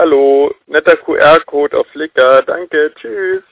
Hallo, netter QR-Code auf Flickr. Danke, tschüss.